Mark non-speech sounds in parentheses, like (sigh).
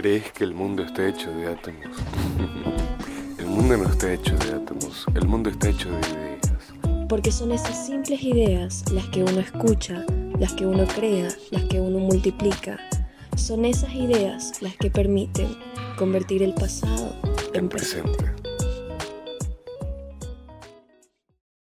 ¿Crees que el mundo está hecho de átomos? (laughs) el mundo no está hecho de átomos, el mundo está hecho de ideas. Porque son esas simples ideas las que uno escucha, las que uno crea, las que uno multiplica. Son esas ideas las que permiten convertir el pasado en, presente.